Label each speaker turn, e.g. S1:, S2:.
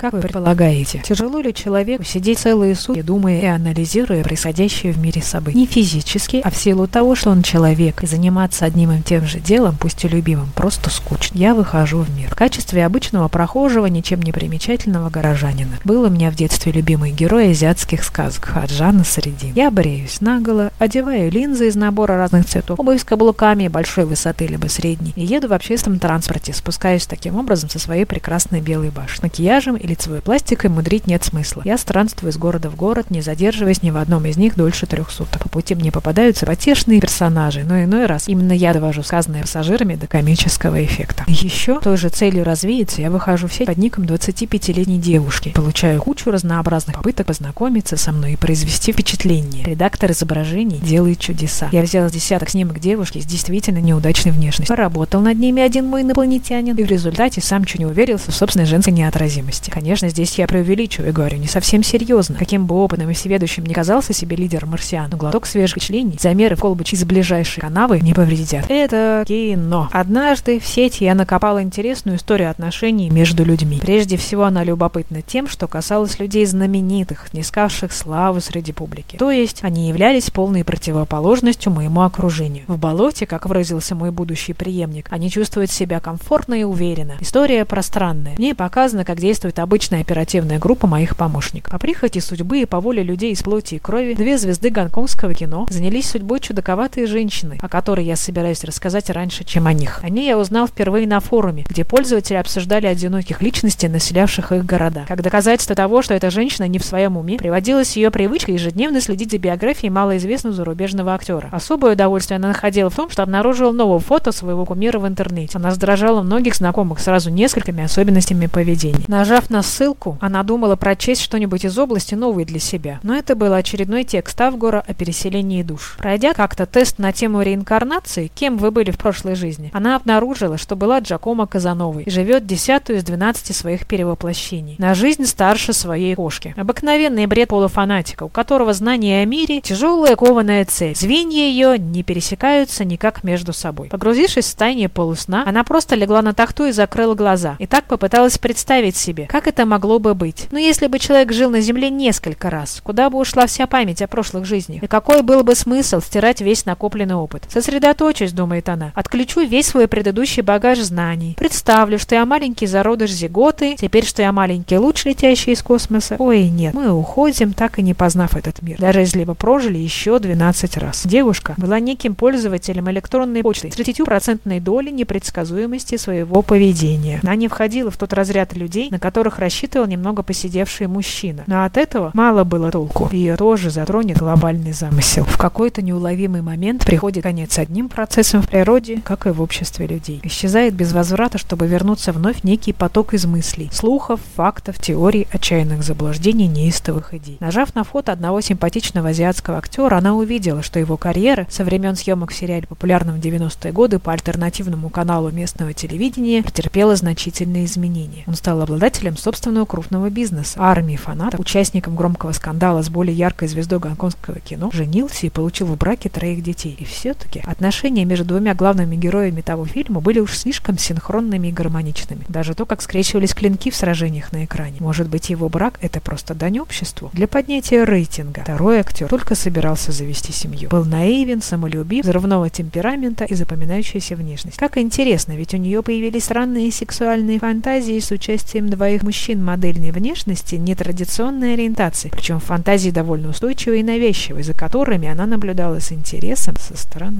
S1: Как вы предполагаете, тяжело ли человеку сидеть целые сутки, думая и анализируя происходящее в мире событий? Не физически, а в силу того, что он человек, и заниматься одним и тем же делом, пусть и любимым, просто скучно. Я выхожу в мир. В качестве обычного прохожего, ничем не примечательного горожанина. Был у меня в детстве любимый герой азиатских сказок Хаджана Средин. Я бреюсь наголо, одеваю линзы из набора разных цветов, обувь с каблуками большой высоты либо средней, и еду в общественном транспорте, спускаюсь таким образом со своей прекрасной белой башни. Макияжем и лицевой пластикой мудрить нет смысла. Я странствую из города в город, не задерживаясь ни в одном из них дольше трех суток. По пути мне попадаются потешные персонажи, но иной раз именно я довожу сказанное пассажирами до комического эффекта. Еще той же целью развеяться я выхожу в сеть под ником 25-летней девушки, получаю кучу разнообразных попыток познакомиться со мной и произвести впечатление. Редактор изображений делает чудеса. Я взяла с десяток снимок девушки с действительно неудачной внешностью. Поработал над ними один мой инопланетянин, и в результате сам чуть не уверился в собственной женской неотразимости. Конечно, здесь я преувеличиваю говорю не совсем серьезно. Каким бы опытным и всеведущим не казался себе лидер марсиан, но глоток свежих впечатлений, замеры в колбочь из ближайшей канавы не повредят. Это кино. Однажды в сети я накопала интересную историю отношений между людьми. Прежде всего, она любопытна тем, что касалось людей знаменитых, не искавших славы среди публики. То есть, они являлись полной противоположностью моему окружению. В болоте, как выразился мой будущий преемник, они чувствуют себя комфортно и уверенно. История пространная. Мне показано, как действует обычная оперативная группа моих помощников. По прихоти судьбы и по воле людей из плоти и крови, две звезды гонконгского кино занялись судьбой чудаковатой женщины, о которой я собираюсь рассказать раньше, чем о них. О ней я узнал впервые на форуме, где пользователи обсуждали одиноких личностей, населявших их города. Как доказательство того, что эта женщина не в своем уме, приводилась ее привычка ежедневно следить за биографией малоизвестного зарубежного актера. Особое удовольствие она находила в том, что обнаружила новое фото своего кумира в интернете. Она раздражала многих знакомых сразу несколькими особенностями поведения. Нажав на ссылку, она думала прочесть что-нибудь из области новой для себя. Но это был очередной текст Авгора о переселении душ. Пройдя как-то тест на тему реинкарнации, кем вы были в прошлой жизни, она обнаружила, что была Джакомо Казановой и живет десятую из двенадцати своих перевоплощений. На жизнь старше своей кошки. Обыкновенный бред полуфанатика, у которого знание о мире – тяжелая кованая цель. Звенья ее не пересекаются никак между собой. Погрузившись в состояние полусна, она просто легла на тахту и закрыла глаза. И так попыталась представить себе, как это могло бы быть. Но если бы человек жил на Земле несколько раз, куда бы ушла вся память о прошлых жизнях? И какой был бы смысл стирать весь накопленный опыт? Сосредоточусь, думает она. Отключу весь свой предыдущий багаж знаний. Представлю, что я маленький зародыш зиготы, теперь, что я маленький луч, летящий из космоса. Ой, нет, мы уходим, так и не познав этот мир. Даже если бы прожили еще 12 раз. Девушка была неким пользователем электронной почты с 30% долей непредсказуемости своего поведения. Она не входила в тот разряд людей, на которых рассчитывал немного посидевший мужчина. Но от этого мало было толку. Ее тоже затронет глобальный замысел. В какой-то неуловимый момент приходит конец одним процессом в природе, как и в обществе людей. Исчезает без возврата, чтобы вернуться вновь некий поток из мыслей, слухов, фактов, теорий, отчаянных заблуждений, неистовых идей. Нажав на фото одного симпатичного азиатского актера, она увидела, что его карьера со времен съемок в сериале популярном в 90-е годы по альтернативному каналу местного телевидения претерпела значительные изменения. Он стал обладателем собственного крупного бизнеса, армии фанатов, участником громкого скандала с более яркой звездой гонконгского кино, женился и получил в браке троих детей. И все-таки отношения между двумя главными героями того фильма были уж слишком синхронными и гармоничными. Даже то, как скрещивались клинки в сражениях на экране. Может быть, его брак – это просто дань обществу? Для поднятия рейтинга. Второй актер только собирался завести семью. Был наивен, самолюбив, взрывного темперамента и запоминающаяся внешность. Как интересно, ведь у нее появились странные сексуальные фантазии с участием двоих мужчин модельной внешности нетрадиционной ориентации. Причем фантазии довольно устойчивые и навязчивые, за которыми она наблюдала с интересом со стороны.